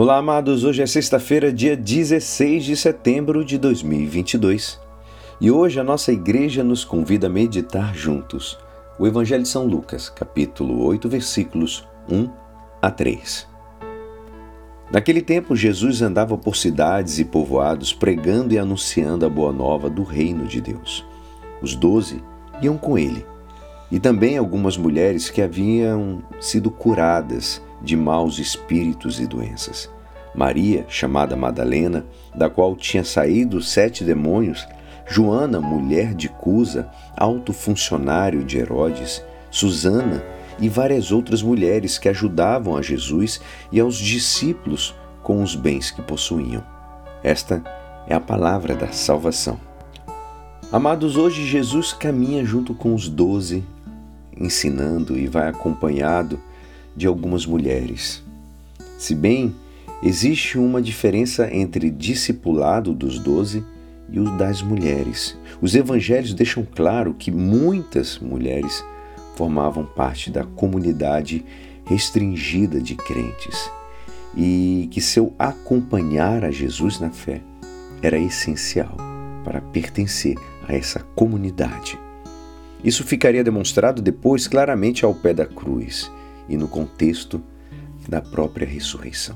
Olá, amados. Hoje é sexta-feira, dia 16 de setembro de 2022. E hoje a nossa igreja nos convida a meditar juntos o Evangelho de São Lucas, capítulo 8, versículos 1 a 3. Naquele tempo, Jesus andava por cidades e povoados pregando e anunciando a boa nova do reino de Deus. Os doze iam com ele, e também algumas mulheres que haviam sido curadas de maus espíritos e doenças. Maria, chamada Madalena, da qual tinha saído sete demônios, Joana, mulher de Cusa, alto funcionário de Herodes, Susana e várias outras mulheres que ajudavam a Jesus e aos discípulos com os bens que possuíam. Esta é a palavra da salvação. Amados, hoje Jesus caminha junto com os doze, ensinando e vai acompanhado de algumas mulheres. Se bem existe uma diferença entre discipulado dos doze e o das mulheres. Os evangelhos deixam claro que muitas mulheres formavam parte da comunidade restringida de crentes e que seu acompanhar a Jesus na fé era essencial para pertencer a essa comunidade. Isso ficaria demonstrado depois claramente ao pé da cruz e no contexto da própria ressurreição.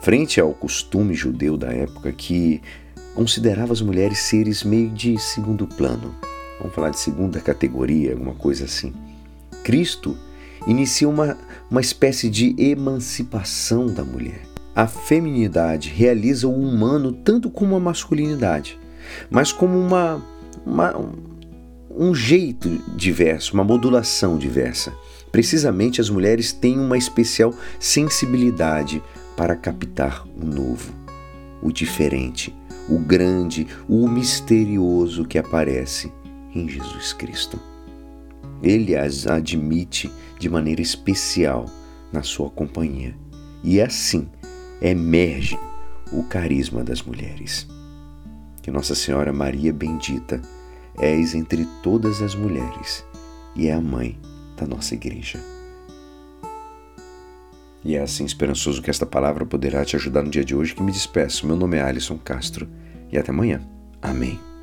Frente ao costume judeu da época que considerava as mulheres seres meio de segundo plano, vamos falar de segunda categoria, alguma coisa assim, Cristo inicia uma, uma espécie de emancipação da mulher. A feminidade realiza o humano tanto como a masculinidade, mas como uma, uma um jeito diverso, uma modulação diversa. Precisamente as mulheres têm uma especial sensibilidade para captar o novo, o diferente, o grande, o misterioso que aparece em Jesus Cristo. Ele as admite de maneira especial na sua companhia e assim emerge o carisma das mulheres. Que Nossa Senhora Maria Bendita és entre todas as mulheres e é a mãe da nossa igreja. E é assim esperançoso que esta palavra poderá te ajudar no dia de hoje que me despeço. Meu nome é Alisson Castro e até amanhã. Amém.